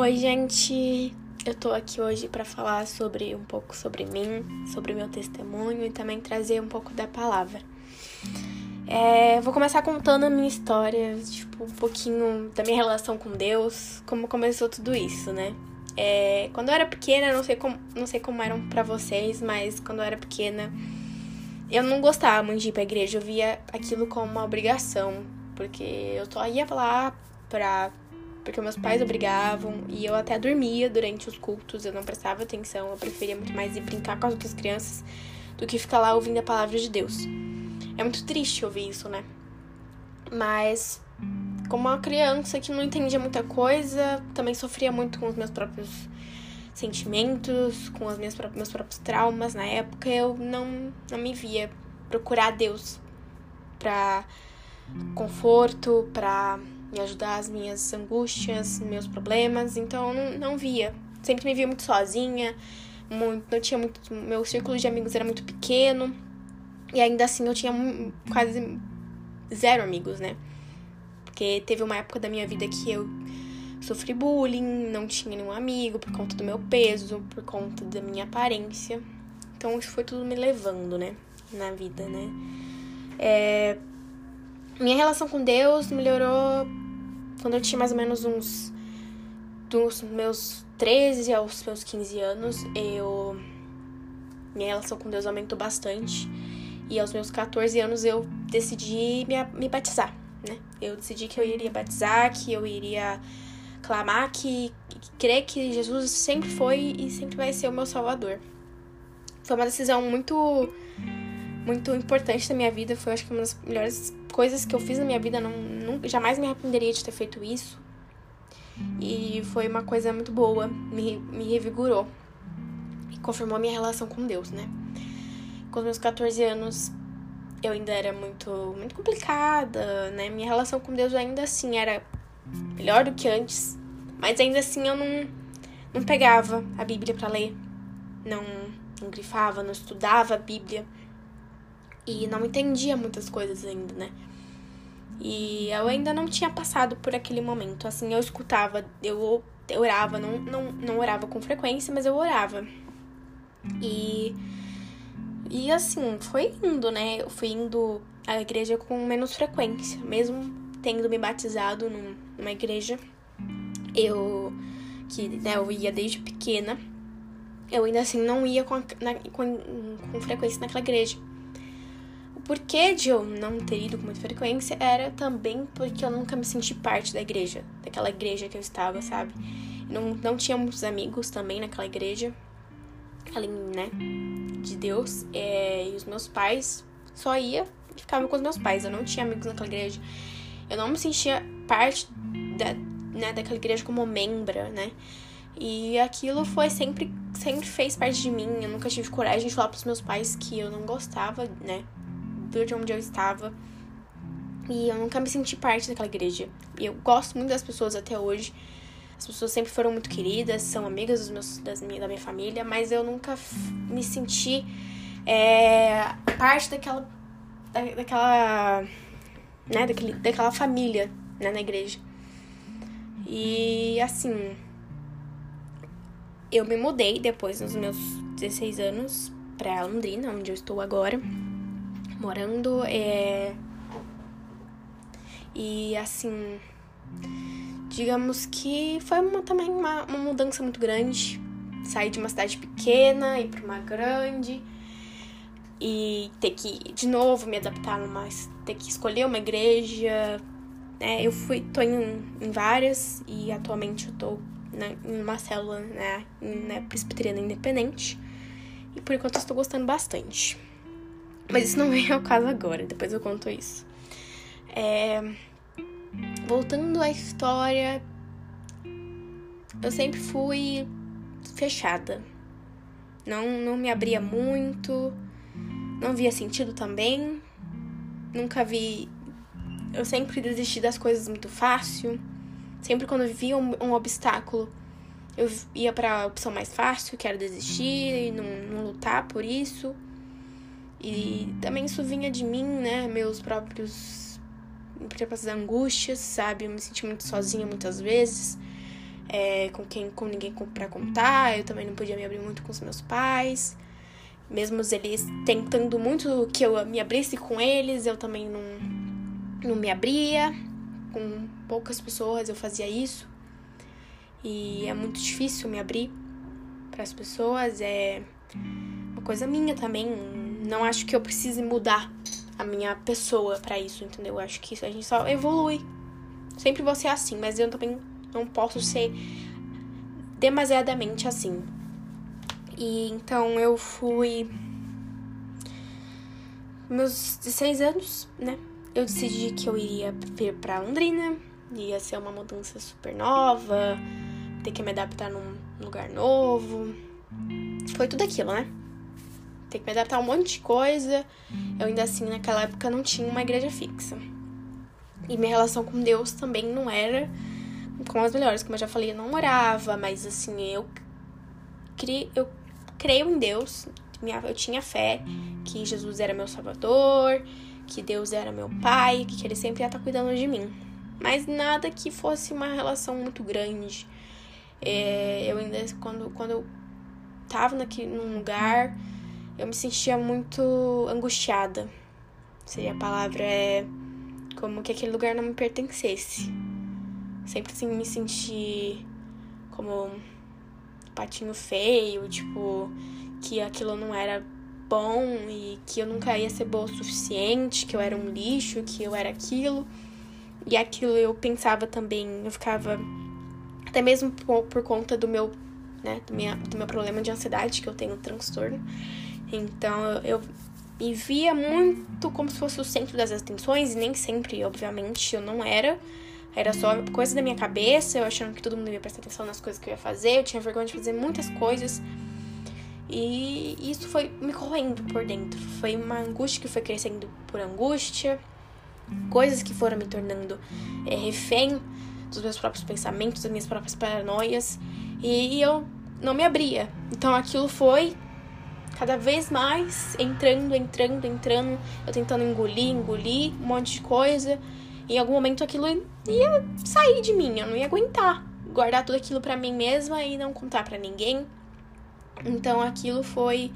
Oi, gente. Eu tô aqui hoje para falar sobre um pouco sobre mim, sobre meu testemunho e também trazer um pouco da palavra. É, vou começar contando a minha história, tipo, um pouquinho da minha relação com Deus, como começou tudo isso, né? É, quando eu era pequena, não sei como, não sei como eram para vocês, mas quando eu era pequena, eu não gostava muito de ir pra igreja, eu via aquilo como uma obrigação, porque eu só ia lá pra porque meus pais obrigavam e eu até dormia durante os cultos, eu não prestava atenção, eu preferia muito mais ir brincar com as outras crianças do que ficar lá ouvindo a palavra de Deus. É muito triste ouvir isso, né? Mas como uma criança que não entendia muita coisa, também sofria muito com os meus próprios sentimentos, com os meus próprios, traumas na época, eu não, não me via procurar Deus para conforto, para me ajudar as minhas angústias, meus problemas, então não, não via. Sempre me via muito sozinha, muito, não tinha muito. Meu círculo de amigos era muito pequeno, e ainda assim eu tinha quase zero amigos, né? Porque teve uma época da minha vida que eu sofri bullying, não tinha nenhum amigo por conta do meu peso, por conta da minha aparência. Então isso foi tudo me levando, né? Na vida, né? É... Minha relação com Deus melhorou quando eu tinha mais ou menos uns. dos meus 13 aos meus 15 anos. Eu. Minha relação com Deus aumentou bastante. E aos meus 14 anos eu decidi me, me batizar, né? Eu decidi que eu iria batizar, que eu iria clamar, que, que crer que Jesus sempre foi e sempre vai ser o meu salvador. Foi uma decisão muito muito importante na minha vida, foi acho que uma das melhores coisas que eu fiz na minha vida, não, nunca, jamais me arrependeria de ter feito isso. E foi uma coisa muito boa, me, me revigorou e confirmou a minha relação com Deus, né? Com os meus 14 anos, eu ainda era muito, muito complicada, né? Minha relação com Deus ainda assim era melhor do que antes, mas ainda assim eu não, não pegava a Bíblia para ler, não, não grifava, não estudava a Bíblia e não entendia muitas coisas ainda, né? E eu ainda não tinha passado por aquele momento. Assim, eu escutava, eu, orava, não, não, não orava com frequência, mas eu orava. E. E assim, foi indo, né? Eu fui indo à igreja com menos frequência. Mesmo tendo me batizado num, numa igreja, eu. que né, eu ia desde pequena. Eu ainda assim não ia com, na, com, com frequência naquela igreja porquê de eu não ter ido com muita frequência era também porque eu nunca me senti parte da igreja, daquela igreja que eu estava, sabe? não, não tinha muitos amigos também naquela igreja, além, né, de Deus. É, e os meus pais só ia e ficava com os meus pais. Eu não tinha amigos naquela igreja. Eu não me sentia parte da, né, daquela igreja como membra, né? E aquilo foi sempre, sempre fez parte de mim. Eu nunca tive coragem de falar pros meus pais que eu não gostava, né? De onde eu estava. E eu nunca me senti parte daquela igreja. E eu gosto muito das pessoas até hoje. As pessoas sempre foram muito queridas, são amigas dos meus, das minha, da minha família, mas eu nunca me senti é, parte daquela. Da, daquela. Né, daquele, daquela família né, na igreja. E assim. Eu me mudei depois, nos meus 16 anos, pra Londrina, onde eu estou agora morando. É... E assim, digamos que foi uma, também uma, uma mudança muito grande. Sair de uma cidade pequena, ir para uma grande e ter que de novo me adaptar numa ter que escolher uma igreja né? eu fui tô em, em várias e atualmente eu tô na, em uma célula né na presbiteriana independente e por enquanto estou gostando bastante mas isso não vem ao caso agora, depois eu conto isso. É... Voltando à história, eu sempre fui fechada. Não, não me abria muito, não via sentido também. Nunca vi. Eu sempre desisti das coisas muito fácil. Sempre quando eu via um, um obstáculo, eu ia para a opção mais fácil, que era desistir e não, não lutar por isso. E também isso vinha de mim, né? Meus próprios. próprias angústias, sabe? Eu me senti muito sozinha muitas vezes. é, com quem com ninguém para contar. Eu também não podia me abrir muito com os meus pais. Mesmo eles tentando muito que eu me abrisse com eles, eu também não, não me abria. Com poucas pessoas eu fazia isso. E é muito difícil me abrir para as pessoas. É uma coisa minha também. Não acho que eu precise mudar a minha pessoa para isso, entendeu? Eu acho que a gente só evolui. Sempre vou ser assim, mas eu também não posso ser demasiadamente assim. E então eu fui. Meus 16 anos, né? Eu decidi que eu iria vir pra Londrina, ia ser uma mudança super nova, ter que me adaptar num lugar novo. Foi tudo aquilo, né? Ter que me adaptar a um monte de coisa. Eu ainda assim, naquela época, não tinha uma igreja fixa. E minha relação com Deus também não era com as melhores, como eu já falei, eu não orava, mas assim, eu, cri, eu creio em Deus, eu tinha fé que Jesus era meu salvador, que Deus era meu pai, que ele sempre ia estar cuidando de mim. Mas nada que fosse uma relação muito grande. É, eu ainda, quando, quando eu tava naquele, num lugar, eu me sentia muito angustiada. Seria a palavra, é como que aquele lugar não me pertencesse. Sempre assim me senti como patinho feio, tipo, que aquilo não era bom e que eu nunca ia ser boa o suficiente, que eu era um lixo, que eu era aquilo. E aquilo eu pensava também, eu ficava até mesmo por, por conta do meu, né, do, minha, do meu problema de ansiedade, que eu tenho um transtorno. Então eu, me via muito como se fosse o centro das atenções, e nem sempre, obviamente, eu não era. Era só coisa da minha cabeça, eu achando que todo mundo ia prestar atenção nas coisas que eu ia fazer, eu tinha vergonha de fazer muitas coisas. E isso foi me correndo por dentro. Foi uma angústia que foi crescendo por angústia, coisas que foram me tornando é, refém dos meus próprios pensamentos, das minhas próprias paranoias, e eu não me abria. Então aquilo foi cada vez mais entrando, entrando, entrando, eu tentando engolir, engolir um monte de coisa. E em algum momento aquilo ia sair de mim, eu não ia aguentar guardar tudo aquilo para mim mesma e não contar para ninguém. Então aquilo foi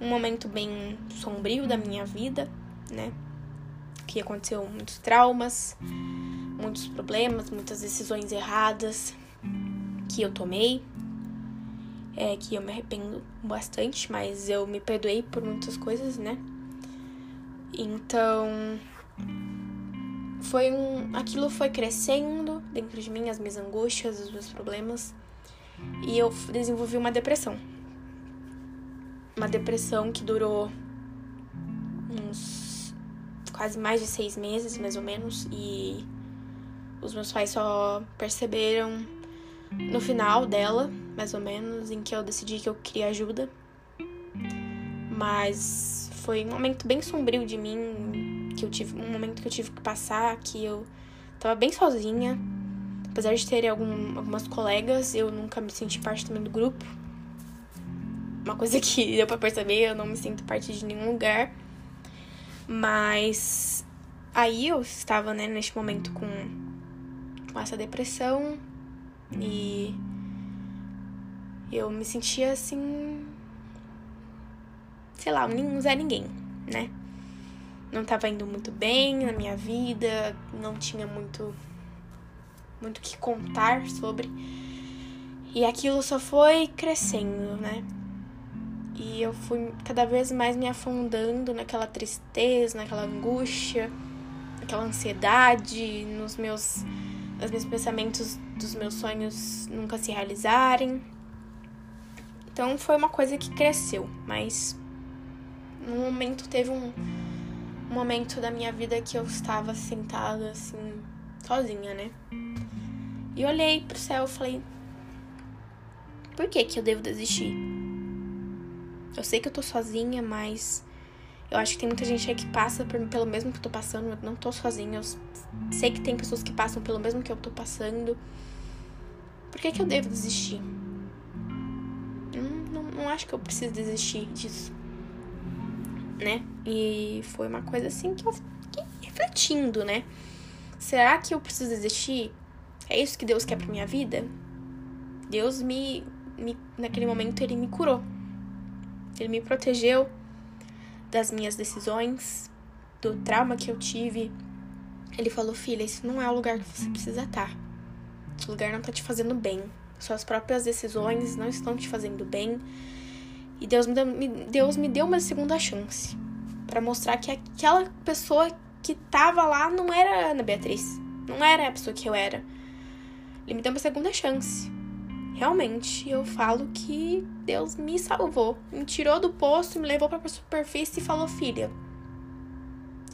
um momento bem sombrio da minha vida, né? Que aconteceu muitos traumas, muitos problemas, muitas decisões erradas que eu tomei, é que eu me arrependo bastante, mas eu me perdoei por muitas coisas, né? Então, foi um, aquilo foi crescendo dentro de mim, as minhas angústias, os meus problemas, e eu desenvolvi uma depressão. Uma depressão que durou uns quase mais de seis meses, mais ou menos, e os meus pais só perceberam no final dela, mais ou menos, em que eu decidi que eu queria ajuda. Mas foi um momento bem sombrio de mim, que eu tive um momento que eu tive que passar, que eu tava bem sozinha. Apesar de ter algum, algumas colegas, eu nunca me senti parte também do grupo. Uma coisa que deu pra perceber, eu não me sinto parte de nenhum lugar. Mas aí eu estava, né, neste momento com, com essa depressão, e eu me sentia assim. Sei lá, um Zé Ninguém, né? Não tava indo muito bem na minha vida, não tinha muito. muito que contar sobre. E aquilo só foi crescendo, né? E eu fui cada vez mais me afundando naquela tristeza, naquela angústia, naquela ansiedade, nos meus os meus pensamentos dos meus sonhos nunca se realizarem. Então foi uma coisa que cresceu, mas no momento teve um, um momento da minha vida que eu estava sentada assim, sozinha, né? E olhei pro céu e falei: Por que que eu devo desistir? Eu sei que eu tô sozinha, mas eu acho que tem muita gente aí que passa por, pelo mesmo que eu tô passando. Eu não tô sozinha. Eu sei que tem pessoas que passam pelo mesmo que eu tô passando. Por que, que eu devo desistir? Não, acho que eu preciso desistir disso. Né? E foi uma coisa assim que eu fiquei refletindo, né? Será que eu preciso desistir? É isso que Deus quer pra minha vida? Deus me, me naquele momento ele me curou. Ele me protegeu das minhas decisões, do trauma que eu tive. Ele falou: "Filha, esse não é o lugar que você precisa estar. Esse lugar não tá te fazendo bem. Suas próprias decisões não estão te fazendo bem." E Deus me deu, Deus me deu uma segunda chance para mostrar que aquela pessoa que tava lá não era Ana Beatriz, não era a pessoa que eu era. Ele me deu uma segunda chance. Realmente, eu falo que Deus me salvou, me tirou do poço, me levou para a superfície e falou: "Filha,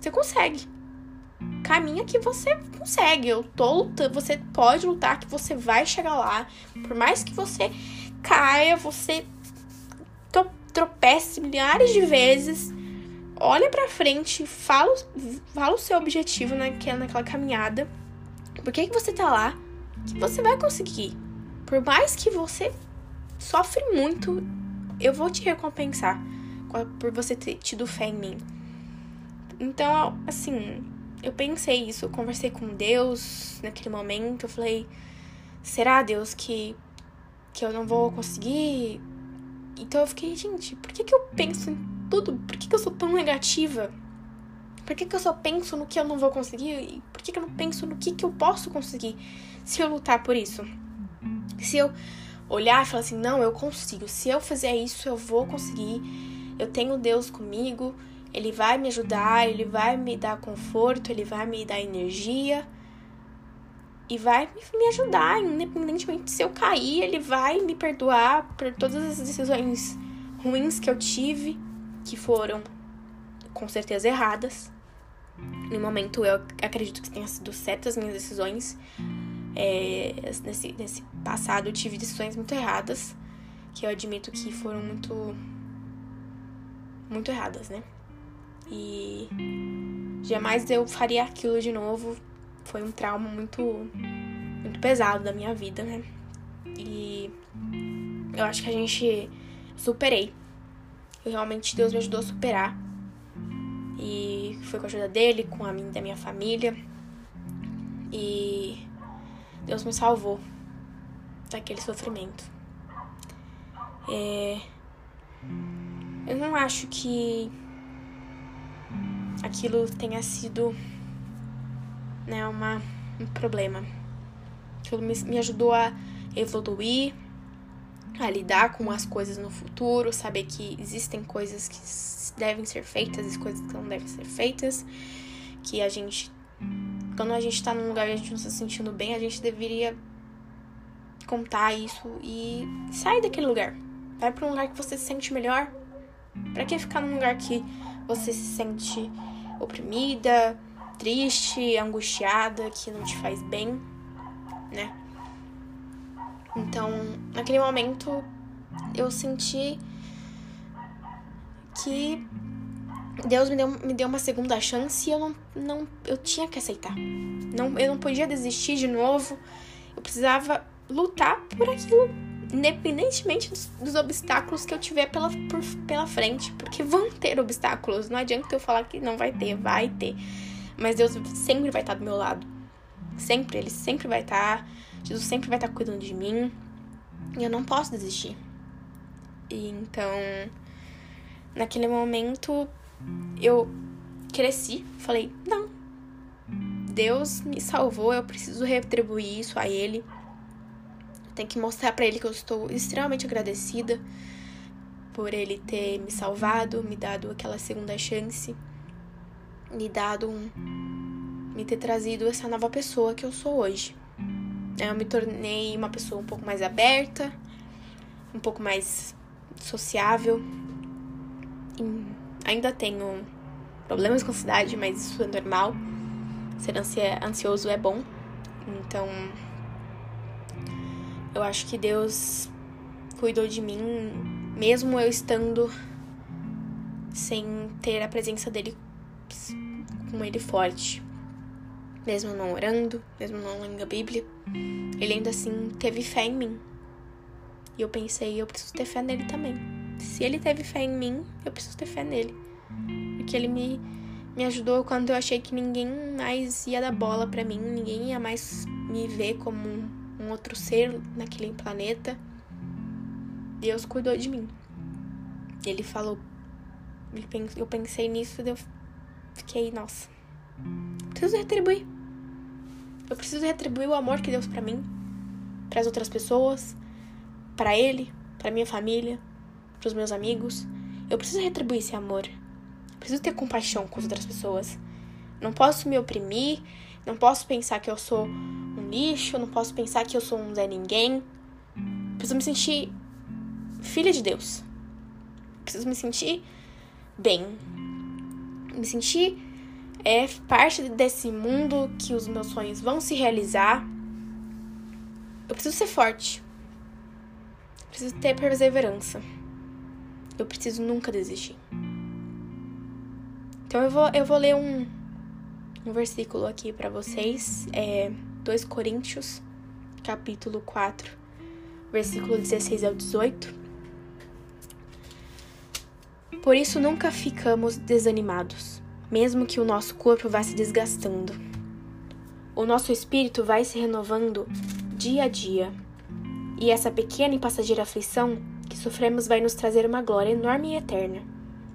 você consegue. Caminha que você consegue. Eu tô lutando, você pode lutar que você vai chegar lá. Por mais que você caia, você tropece milhares de vezes, olha para frente, fala, fala o seu objetivo naquela, naquela caminhada. Por que, que você tá lá? Que você vai conseguir. Por mais que você sofre muito, eu vou te recompensar por você ter tido fé em mim. Então, assim, eu pensei isso, eu conversei com Deus naquele momento, eu falei, será Deus que que eu não vou conseguir então eu fiquei, gente, por que, que eu penso em tudo? Por que, que eu sou tão negativa? Por que, que eu só penso no que eu não vou conseguir? E por que, que eu não penso no que, que eu posso conseguir se eu lutar por isso? Se eu olhar e falar assim, não, eu consigo. Se eu fizer isso, eu vou conseguir. Eu tenho Deus comigo. Ele vai me ajudar, ele vai me dar conforto, ele vai me dar energia e vai me ajudar, independentemente se eu cair, ele vai me perdoar por todas as decisões ruins que eu tive, que foram com certeza erradas. No momento eu acredito que tenham sido certas as minhas decisões. É, nesse, nesse passado eu tive decisões muito erradas, que eu admito que foram muito. muito erradas, né? E jamais eu faria aquilo de novo foi um trauma muito, muito pesado da minha vida, né? E eu acho que a gente superei. Realmente Deus me ajudou a superar. E foi com a ajuda dele, com a minha, da minha família. E Deus me salvou daquele sofrimento. É... Eu não acho que aquilo tenha sido né, uma, um problema. Aquilo me, me ajudou a evoluir, a lidar com as coisas no futuro, saber que existem coisas que devem ser feitas e coisas que não devem ser feitas, que a gente, quando a gente tá num lugar e a gente não se sentindo bem, a gente deveria contar isso e sair daquele lugar. Vai para um lugar que você se sente melhor. Para que ficar num lugar que você se sente oprimida, triste, angustiada, que não te faz bem, né? Então, naquele momento, eu senti que Deus me deu, me deu uma segunda chance e eu não, não eu tinha que aceitar. Não, eu não podia desistir de novo. Eu precisava lutar por aquilo, independentemente dos, dos obstáculos que eu tiver pela, por, pela frente, porque vão ter obstáculos. Não adianta eu falar que não vai ter, vai ter. Mas Deus sempre vai estar do meu lado. Sempre, Ele sempre vai estar. Jesus sempre vai estar cuidando de mim. E eu não posso desistir. E então, naquele momento, eu cresci. Falei, não. Deus me salvou, eu preciso retribuir isso a Ele. Tenho que mostrar para Ele que eu estou extremamente agradecida por Ele ter me salvado, me dado aquela segunda chance me dado um, me ter trazido essa nova pessoa que eu sou hoje. Eu me tornei uma pessoa um pouco mais aberta, um pouco mais sociável. E ainda tenho problemas com ansiedade, mas isso é normal. Ser ansioso é bom. Então, eu acho que Deus cuidou de mim, mesmo eu estando sem ter a presença dele com ele forte. Mesmo não orando, mesmo não lendo a Bíblia, ele ainda assim teve fé em mim. E eu pensei, eu preciso ter fé nele também. Se ele teve fé em mim, eu preciso ter fé nele. Porque ele me, me ajudou quando eu achei que ninguém mais ia dar bola para mim, ninguém ia mais me ver como um outro ser naquele planeta. Deus cuidou de mim. Ele falou. Eu pensei nisso eu fiquei, nossa. Preciso retribuir. Eu preciso retribuir o amor que Deus para mim, para as outras pessoas, para ele, para minha família, para os meus amigos. Eu preciso retribuir esse amor. Eu preciso ter compaixão com as outras pessoas. Não posso me oprimir, não posso pensar que eu sou um lixo, não posso pensar que eu sou um Zé Ninguém. Preciso me sentir filha de Deus. Preciso me sentir bem. Me sentir é parte desse mundo que os meus sonhos vão se realizar. Eu preciso ser forte. Preciso ter perseverança. Eu preciso nunca desistir. Então eu vou, eu vou ler um, um versículo aqui para vocês. É 2 Coríntios, capítulo 4, versículo 16 ao 18. Por isso nunca ficamos desanimados, mesmo que o nosso corpo vá se desgastando. O nosso espírito vai se renovando dia a dia. E essa pequena e passageira aflição que sofremos vai nos trazer uma glória enorme e eterna,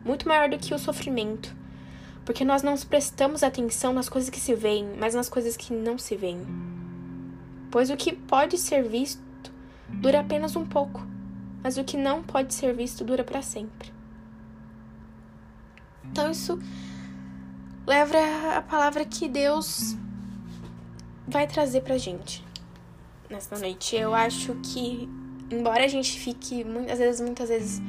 muito maior do que o sofrimento, porque nós não prestamos atenção nas coisas que se veem, mas nas coisas que não se veem. Pois o que pode ser visto dura apenas um pouco, mas o que não pode ser visto dura para sempre. Então isso leva a palavra que Deus vai trazer pra gente nessa noite. Eu acho que, embora a gente fique muitas vezes, muitas vezes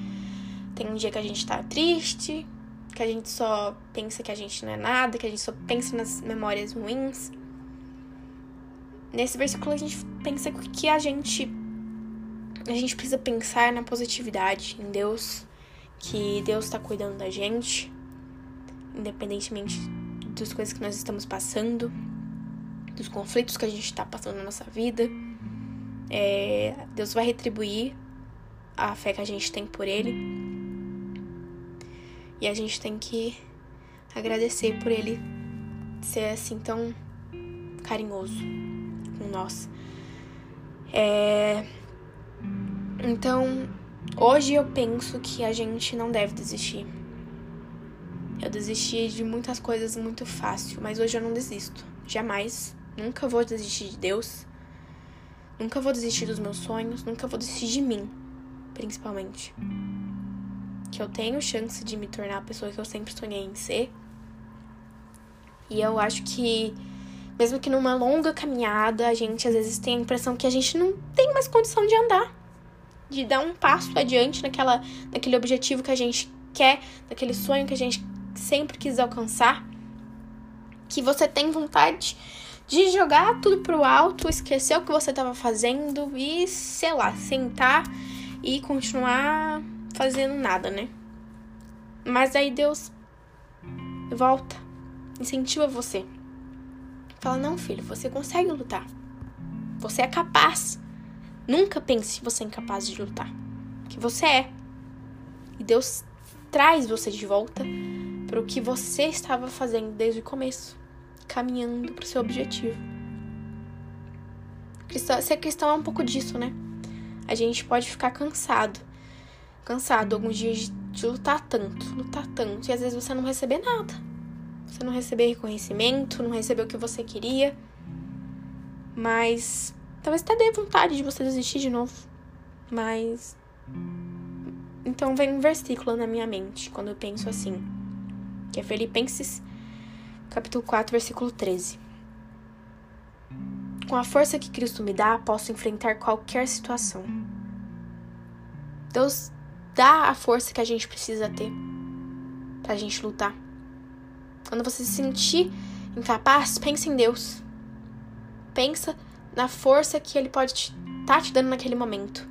tem um dia que a gente tá triste, que a gente só pensa que a gente não é nada, que a gente só pensa nas memórias ruins. Nesse versículo a gente pensa que a gente a gente precisa pensar na positividade, em Deus, que Deus está cuidando da gente, independentemente das coisas que nós estamos passando, dos conflitos que a gente está passando na nossa vida. É, Deus vai retribuir a fé que a gente tem por Ele. E a gente tem que agradecer por Ele ser assim tão carinhoso com nós. É, então, hoje eu penso que a gente não deve desistir. Eu desisti de muitas coisas muito fácil, mas hoje eu não desisto. Jamais. Nunca vou desistir de Deus. Nunca vou desistir dos meus sonhos. Nunca vou desistir de mim, principalmente. Que eu tenho chance de me tornar a pessoa que eu sempre sonhei em ser. E eu acho que, mesmo que numa longa caminhada, a gente às vezes tem a impressão que a gente não tem mais condição de andar. De dar um passo adiante naquela, naquele objetivo que a gente quer, naquele sonho que a gente sempre quis alcançar, que você tem vontade de jogar tudo pro alto, esquecer o que você estava fazendo e, sei lá, sentar e continuar fazendo nada, né? Mas aí Deus volta, incentiva você. Fala: "Não, filho, você consegue lutar. Você é capaz. Nunca pense que você é incapaz de lutar, que você é. E Deus traz você de volta para o que você estava fazendo desde o começo, caminhando para o seu objetivo. ser cristão é um pouco disso, né? A gente pode ficar cansado, cansado alguns dias de, lutar tanto, lutar tanto, e às vezes você não receber nada. Você não receber reconhecimento, não receber o que você queria. Mas talvez até dê vontade de você desistir de novo. Mas então vem um versículo na minha mente quando eu penso assim que é Filipenses, capítulo 4, versículo 13. Com a força que Cristo me dá, posso enfrentar qualquer situação. Deus dá a força que a gente precisa ter pra gente lutar. Quando você se sentir incapaz, pense em Deus. Pensa na força que Ele pode estar tá te dando naquele momento.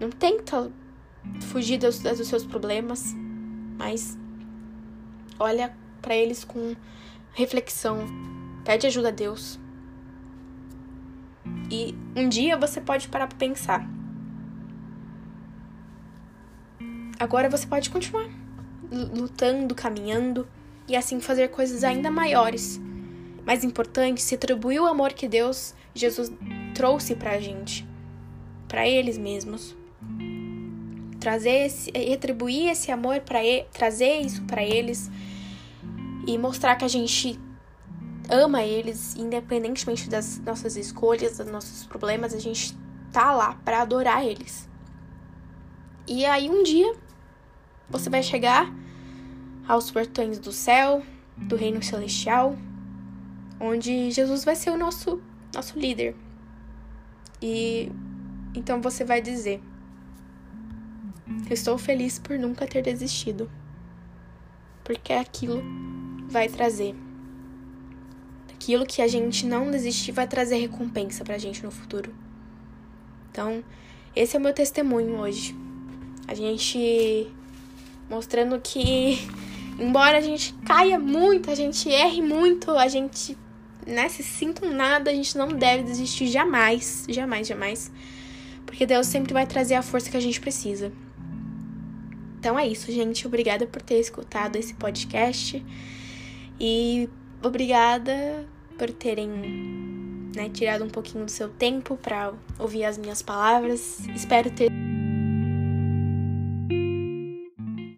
Não tenta fugir dos, dos seus problemas, mas olha para eles com reflexão, pede ajuda a Deus. E um dia você pode parar para pensar. Agora você pode continuar lutando, caminhando e assim fazer coisas ainda maiores. Mais importante, se atribuir o amor que Deus, Jesus trouxe pra gente, para eles mesmos. Trazer esse, retribuir esse amor para trazer isso para eles e mostrar que a gente ama eles, independentemente das nossas escolhas, dos nossos problemas, a gente tá lá para adorar eles. E aí um dia você vai chegar aos portões do céu, do reino celestial, onde Jesus vai ser o nosso nosso líder. E então você vai dizer: estou feliz por nunca ter desistido. Porque aquilo vai trazer aquilo que a gente não desistir vai trazer recompensa pra gente no futuro. Então, esse é o meu testemunho hoje. A gente mostrando que, embora a gente caia muito, a gente erre muito, a gente né, se sinta um nada, a gente não deve desistir jamais, jamais, jamais. Porque Deus sempre vai trazer a força que a gente precisa. Então é isso, gente. Obrigada por ter escutado esse podcast. E obrigada por terem né, tirado um pouquinho do seu tempo para ouvir as minhas palavras. Espero ter